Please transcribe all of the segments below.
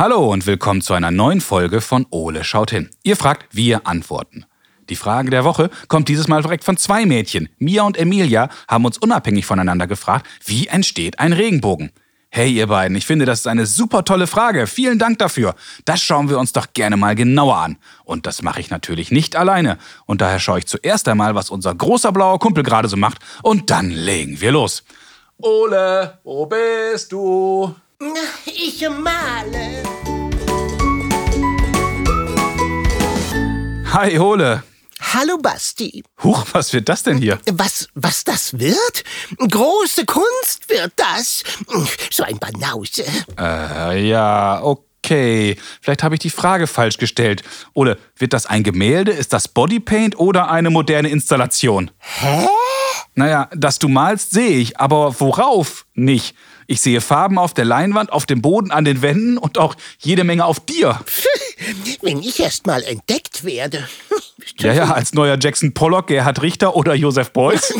Hallo und willkommen zu einer neuen Folge von Ole schaut hin. Ihr fragt, wir antworten. Die Frage der Woche kommt dieses Mal direkt von zwei Mädchen. Mia und Emilia haben uns unabhängig voneinander gefragt, wie entsteht ein Regenbogen? Hey ihr beiden, ich finde, das ist eine super tolle Frage. Vielen Dank dafür. Das schauen wir uns doch gerne mal genauer an. Und das mache ich natürlich nicht alleine. Und daher schaue ich zuerst einmal, was unser großer blauer Kumpel gerade so macht. Und dann legen wir los. Ole, wo bist du? Ich male. Hi Ole. Hallo Basti. Huch, was wird das denn hier? Was, was das wird? Große Kunst wird das. So ein Banause. Äh, ja, okay. Vielleicht habe ich die Frage falsch gestellt. Ole, wird das ein Gemälde? Ist das Bodypaint oder eine moderne Installation? Hä? Naja, dass du malst, sehe ich, aber worauf nicht? Ich sehe Farben auf der Leinwand, auf dem Boden, an den Wänden und auch jede Menge auf dir. Wenn ich erst mal entdeckt werde. Ja, ja, als neuer Jackson Pollock, Gerhard Richter oder Josef Beuys.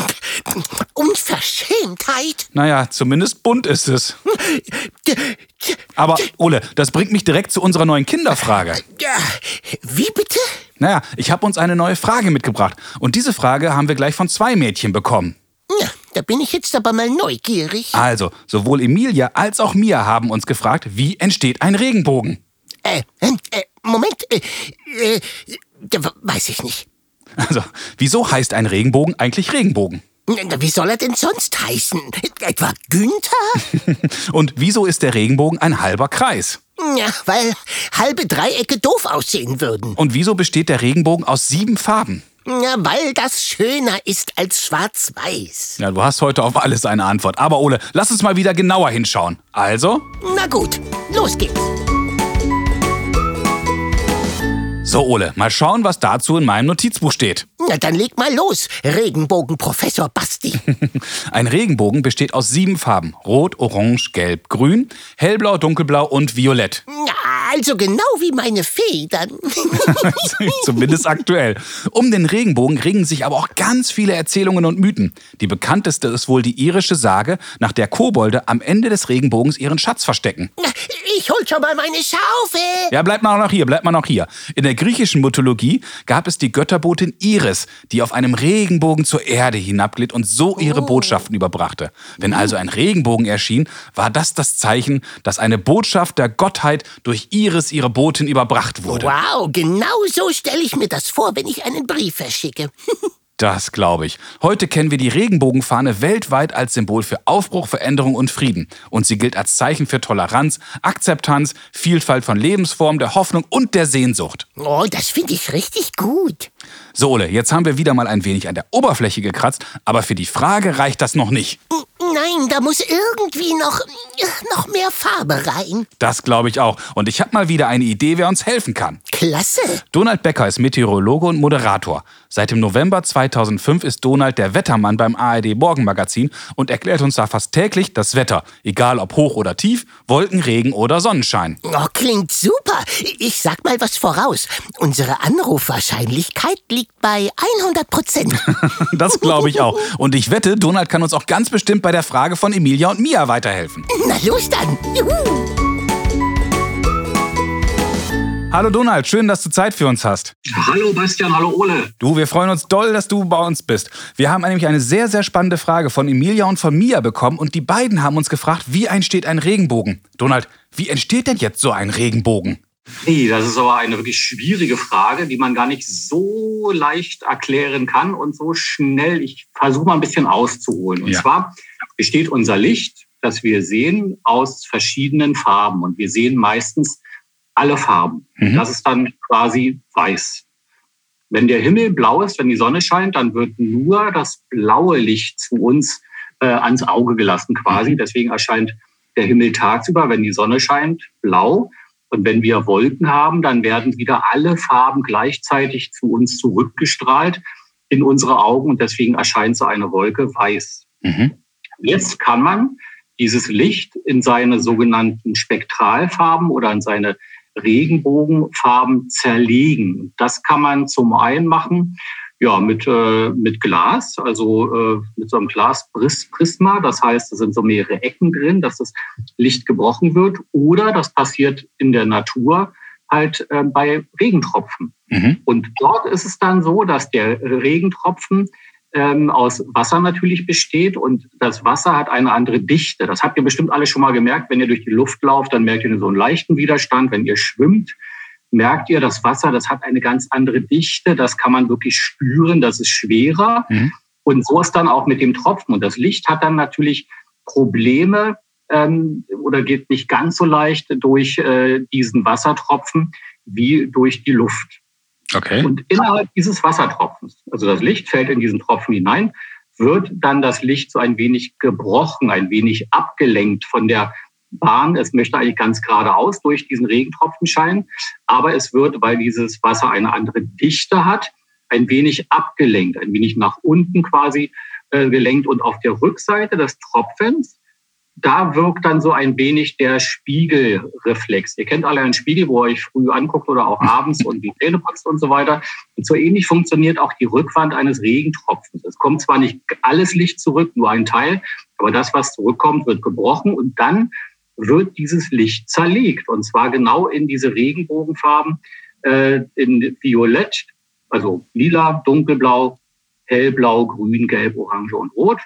Unverschämtheit. Naja, zumindest bunt ist es. Aber, Ole, das bringt mich direkt zu unserer neuen Kinderfrage. Ja, Wie bitte? Naja, ich habe uns eine neue Frage mitgebracht. Und diese Frage haben wir gleich von zwei Mädchen bekommen. Ja, da bin ich jetzt aber mal neugierig. Also, sowohl Emilia als auch Mia haben uns gefragt, wie entsteht ein Regenbogen? Äh, äh, äh, Moment. Äh, äh, weiß ich nicht. Also, wieso heißt ein Regenbogen eigentlich Regenbogen? Wie soll er denn sonst heißen? Etwa Günther? Und wieso ist der Regenbogen ein halber Kreis? Ja, weil halbe Dreiecke doof aussehen würden. Und wieso besteht der Regenbogen aus sieben Farben? Ja, weil das schöner ist als schwarz-weiß. Ja, du hast heute auf alles eine Antwort. Aber Ole, lass uns mal wieder genauer hinschauen. Also? Na gut, los geht's. So, Ole, mal schauen, was dazu in meinem Notizbuch steht. Na dann leg mal los, Regenbogen Professor Basti. Ein Regenbogen besteht aus sieben Farben. Rot, Orange, Gelb, Grün, Hellblau, Dunkelblau und Violett. Also genau wie meine Federn. Zumindest aktuell. Um den Regenbogen regen sich aber auch ganz viele Erzählungen und Mythen. Die bekannteste ist wohl die irische Sage, nach der Kobolde am Ende des Regenbogens ihren Schatz verstecken. Ich hol schon mal meine Schaufel. Ja, bleib mal noch hier, bleib mal noch hier. In der griechischen Mythologie gab es die Götterbotin Iris, die auf einem Regenbogen zur Erde hinabglitt und so ihre Botschaften überbrachte. Wenn also ein Regenbogen erschien, war das das Zeichen, dass eine Botschaft der Gottheit durch Iris, ihre Botin, überbracht wurde. Wow, genau so stelle ich mir das vor, wenn ich einen Brief verschicke. Das glaube ich. Heute kennen wir die Regenbogenfahne weltweit als Symbol für Aufbruch, Veränderung und Frieden. Und sie gilt als Zeichen für Toleranz, Akzeptanz, Vielfalt von Lebensformen, der Hoffnung und der Sehnsucht. Oh, das finde ich richtig gut. So, Ole, jetzt haben wir wieder mal ein wenig an der Oberfläche gekratzt, aber für die Frage reicht das noch nicht. Nein, da muss irgendwie noch, noch mehr Farbe rein. Das glaube ich auch. Und ich habe mal wieder eine Idee, wer uns helfen kann. Klasse. Donald Becker ist Meteorologe und Moderator. Seit dem November 2005 ist Donald der Wettermann beim ARD Morgenmagazin und erklärt uns da fast täglich das Wetter. Egal ob hoch oder tief, Wolken, Regen oder Sonnenschein. Oh, klingt super. Ich sag mal was voraus. Unsere Anrufwahrscheinlichkeit liegt bei 100 Prozent. das glaube ich auch. Und ich wette, Donald kann uns auch ganz bestimmt bei der Frage von Emilia und Mia weiterhelfen. Na los dann. Juhu. Hallo Donald, schön, dass du Zeit für uns hast. Hallo Bastian, hallo Ole. Du, wir freuen uns doll, dass du bei uns bist. Wir haben nämlich eine sehr, sehr spannende Frage von Emilia und von Mia bekommen und die beiden haben uns gefragt, wie entsteht ein Regenbogen? Donald, wie entsteht denn jetzt so ein Regenbogen? Hey, das ist aber eine wirklich schwierige Frage, die man gar nicht so leicht erklären kann und so schnell. Ich versuche mal ein bisschen auszuholen. Und Ja. zwar besteht unser Licht, das wir sehen, aus verschiedenen Farben. Und wir sehen meistens alle Farben. Mhm. Das ist dann quasi weiß. Wenn der Himmel blau ist, wenn die Sonne scheint, dann wird nur das blaue Licht zu uns äh, ans Auge gelassen quasi. Deswegen erscheint der Himmel tagsüber, wenn die Sonne scheint, blau. Und wenn wir Wolken haben, dann werden wieder alle Farben gleichzeitig zu uns zurückgestrahlt in unsere Augen und deswegen erscheint so eine Wolke weiß. Mhm. Jetzt kann man dieses Licht in seine sogenannten Spektralfarben oder in seine Regenbogenfarben zerlegen. Das kann man zum einen machen Ja, mit, äh, mit Glas, also äh, mit so einem Glasprisma. Das heißt, es sind so mehrere Ecken drin, dass das Licht gebrochen wird. Oder das passiert in der Natur halt äh, bei Regentropfen. Mhm. Und dort ist es dann so, dass der Regentropfen ähm, aus Wasser natürlich besteht und das Wasser hat eine andere Dichte. Das habt ihr bestimmt alle schon mal gemerkt. Wenn ihr durch die Luft lauft, dann merkt ihr so einen leichten Widerstand. Wenn ihr schwimmt, merkt ihr, das Wasser, das hat eine ganz andere Dichte. Das kann man wirklich spüren. Das ist schwerer. Mhm. Und so ist dann auch mit dem Tropfen. Und das Licht hat dann natürlich Probleme ähm, oder geht nicht ganz so leicht durch äh, diesen Wassertropfen wie durch die Luft. Okay. Und innerhalb dieses Wassertropfens, also das Licht fällt in diesen Tropfen hinein, wird dann das Licht so ein wenig gebrochen, ein wenig abgelenkt von der Bahn. Es möchte eigentlich ganz geradeaus durch diesen Regentropfen scheinen, aber es wird, weil dieses Wasser eine andere Dichte hat, ein wenig abgelenkt, ein wenig nach unten quasi äh, gelenkt und auf der Rückseite des Tropfens da wirkt dann so ein wenig der Spiegelreflex. Ihr kennt alle einen Spiegel, wo ihr euch früh anguckt oder auch abends und die Zähne putzt und so weiter. Und so ähnlich funktioniert auch die Rückwand eines Regentropfens. Es kommt zwar nicht alles Licht zurück, nur ein Teil, aber das, was zurückkommt, wird gebrochen und dann wird dieses Licht zerlegt. Und zwar genau in diese Regenbogenfarben, äh, in Violett, also lila, dunkelblau, hellblau, grün, gelb, orange und rot.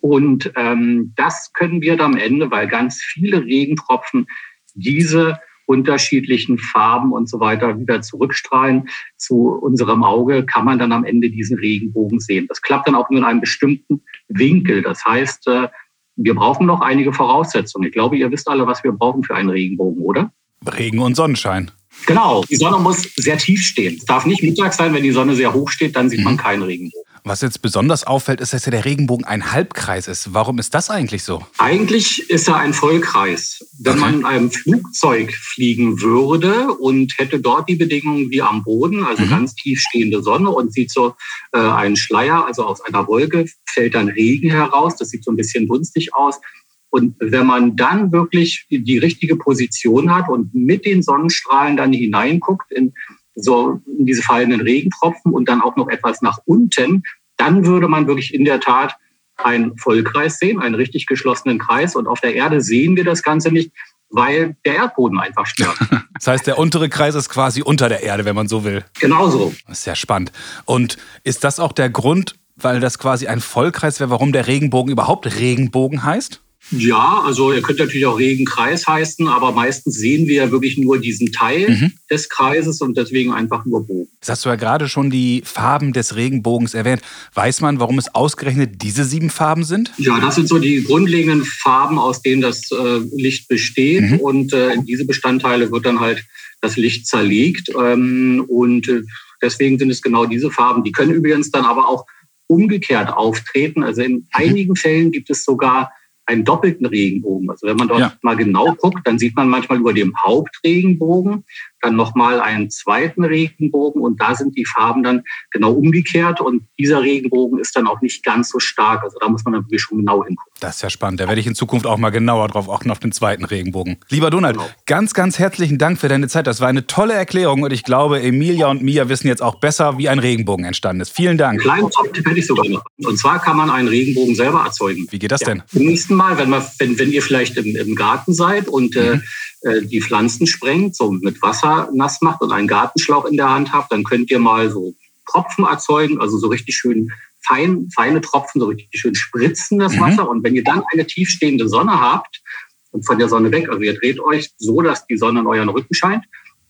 Und ähm, das können wir dann am Ende, weil ganz viele Regentropfen diese unterschiedlichen Farben und so weiter wieder zurückstrahlen zu unserem Auge, kann man dann am Ende diesen Regenbogen sehen. Das klappt dann auch nur in einem bestimmten Winkel. Das heißt, äh, wir brauchen noch einige Voraussetzungen. Ich glaube, ihr wisst alle, was wir brauchen für einen Regenbogen, oder? Regen und Sonnenschein. Genau, die Sonne muss sehr tief stehen. Es darf nicht Mittag sein, wenn die Sonne sehr hoch steht, dann sieht man mhm. keinen Regenbogen. Was jetzt besonders auffällt, ist, dass ja der Regenbogen ein Halbkreis ist. Warum ist das eigentlich so? Eigentlich ist er ein Vollkreis. Wenn okay. man in einem Flugzeug fliegen würde und hätte dort die Bedingungen wie am Boden, also mhm. ganz tief stehende Sonne und sieht so äh, einen Schleier, also aus einer Wolke fällt dann Regen heraus. Das sieht so ein bisschen dunstig aus. Und wenn man dann wirklich die richtige Position hat und mit den Sonnenstrahlen dann hineinguckt in so diese fallenden Regentropfen und dann auch noch etwas nach unten, dann würde man wirklich in der Tat einen Vollkreis sehen, einen richtig geschlossenen Kreis. Und auf der Erde sehen wir das Ganze nicht, weil der Erdboden einfach stört. Das heißt, der untere Kreis ist quasi unter der Erde, wenn man so will. Genau so. Das ist ja spannend. Und ist das auch der Grund, weil das quasi ein Vollkreis wäre, warum der Regenbogen überhaupt Regenbogen heißt? Ja, also er könnte natürlich auch Regenkreis heißen, aber meistens sehen wir ja wirklich nur diesen Teil mhm. des Kreises und deswegen einfach nur Bogen. Jetzt hast du ja gerade schon die Farben des Regenbogens erwähnt. Weiß man, warum es ausgerechnet diese sieben Farben sind? Ja, das sind so die grundlegenden Farben, aus denen das äh, Licht besteht. Mhm. Und äh, in diese Bestandteile wird dann halt das Licht zerlegt. Ähm, und äh, deswegen sind es genau diese Farben. Die können übrigens dann aber auch umgekehrt auftreten. Also in mhm. einigen Fällen gibt es sogar einen doppelten Regenbogen. Also wenn man dort ja. mal genau guckt, dann sieht man manchmal über dem Hauptregenbogen dann nochmal einen zweiten Regenbogen und da sind die Farben dann genau umgekehrt und dieser Regenbogen ist dann auch nicht ganz so stark. Also da muss man dann wirklich schon genau hingucken. Das ist ja spannend. Da werde ich in Zukunft auch mal genauer drauf achten auf den zweiten Regenbogen. Lieber Donald, genau. ganz, ganz herzlichen Dank für deine Zeit. Das war eine tolle Erklärung und ich glaube, Emilia und Mia wissen jetzt auch besser, wie ein Regenbogen entstanden ist. Vielen Dank. Einen kleinen Top hätte ich sogar noch. Und zwar kann man einen Regenbogen selber erzeugen. Wie geht das ja. denn? Zum nächsten Mal, wenn, man, wenn, wenn ihr vielleicht im, im Garten seid und äh, mhm. äh, die Pflanzen sprengt, so mit Wasser nass macht und einen Gartenschlauch in der Hand habt, dann könnt ihr mal so Tropfen erzeugen, also so richtig schön fein, feine Tropfen, so richtig schön spritzen das mhm. Wasser. Und wenn ihr dann eine tiefstehende Sonne habt und von der Sonne weg, also ihr dreht euch so, dass die Sonne in euren Rücken scheint,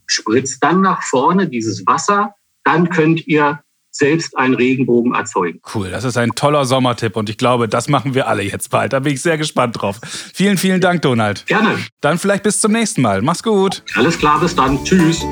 spritzt dann nach vorne dieses Wasser, dann könnt ihr selbst einen Regenbogen erzeugen. Cool, das ist ein toller Sommertipp und ich glaube, das machen wir alle jetzt bald. Da bin ich sehr gespannt drauf. Vielen, vielen Dank, Donald. Gerne. Dann vielleicht bis zum nächsten Mal. Mach's gut. Alles klar, bis dann. Tschüss.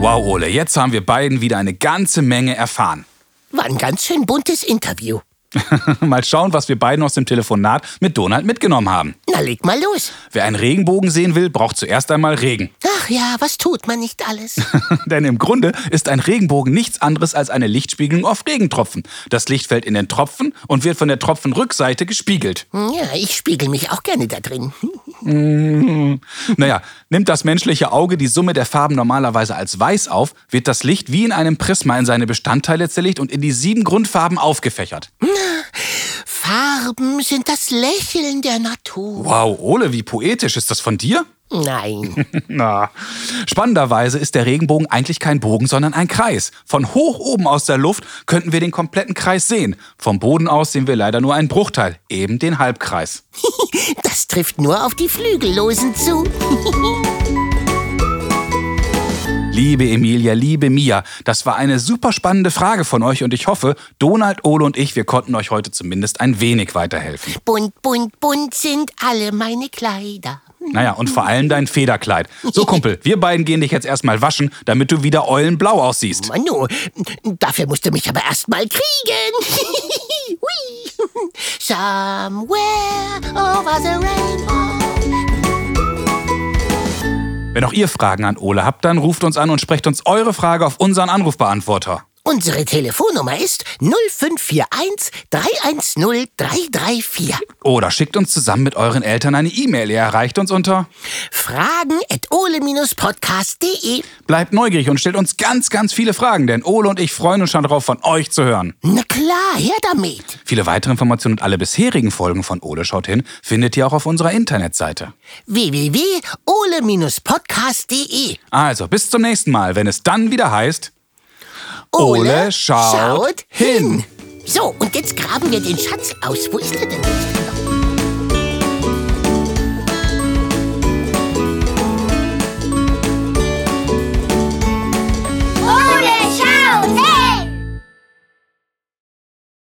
Wow, Ole, jetzt haben wir beiden wieder eine ganze Menge erfahren. War ein ganz schön buntes Interview. mal schauen, was wir beiden aus dem Telefonat mit Donald mitgenommen haben. Na, leg mal los. Wer einen Regenbogen sehen will, braucht zuerst einmal Regen. Ja, was tut man nicht alles? Denn im Grunde ist ein Regenbogen nichts anderes als eine Lichtspiegelung auf Regentropfen. Das Licht fällt in den Tropfen und wird von der Tropfenrückseite gespiegelt. Ja, ich spiegel mich auch gerne da drin. Naja, nimmt das menschliche Auge die Summe der Farben normalerweise als weiß auf, wird das Licht wie in einem Prisma in seine Bestandteile zerlegt und in die sieben Grundfarben aufgefächert. Farben sind das Lächeln der Natur. Wow, Ole, wie poetisch. Ist das von dir? Nein. Na. Spannenderweise ist der Regenbogen eigentlich kein Bogen, sondern ein Kreis. Von hoch oben aus der Luft könnten wir den kompletten Kreis sehen. Vom Boden aus sehen wir leider nur einen Bruchteil, eben den Halbkreis. Das trifft nur auf die Flügellosen zu. Liebe Emilia, liebe Mia, das war eine super spannende Frage von euch und ich hoffe, Donald, Ole und ich, wir konnten euch heute zumindest ein wenig weiterhelfen. Bunt, bunt, bunt sind alle meine Kleider. Naja, und vor allem dein Federkleid. So, Kumpel, wir beiden gehen dich jetzt erstmal waschen, damit du wieder eulenblau aussiehst. Manu, dafür musst du mich aber erst mal kriegen. Somewhere over the rainbow. Wenn auch ihr Fragen an Ole habt, dann ruft uns an und sprecht uns eure Frage auf unseren Anrufbeantworter. Unsere Telefonnummer ist 0541 310 334. Oder schickt uns zusammen mit euren Eltern eine E-Mail. Ihr erreicht uns unter Fragen at ole-podcast.de. Bleibt neugierig und stellt uns ganz, ganz viele Fragen, denn Ole und ich freuen uns schon darauf, von euch zu hören. Na klar, her damit. Viele weitere Informationen und alle bisherigen Folgen von Ole schaut hin findet ihr auch auf unserer Internetseite. www.ole-podcast.de. Also, bis zum nächsten Mal, wenn es dann wieder heißt Ole schaut hin. So, und jetzt graben wir den Schatz aus. Wo ist er denn?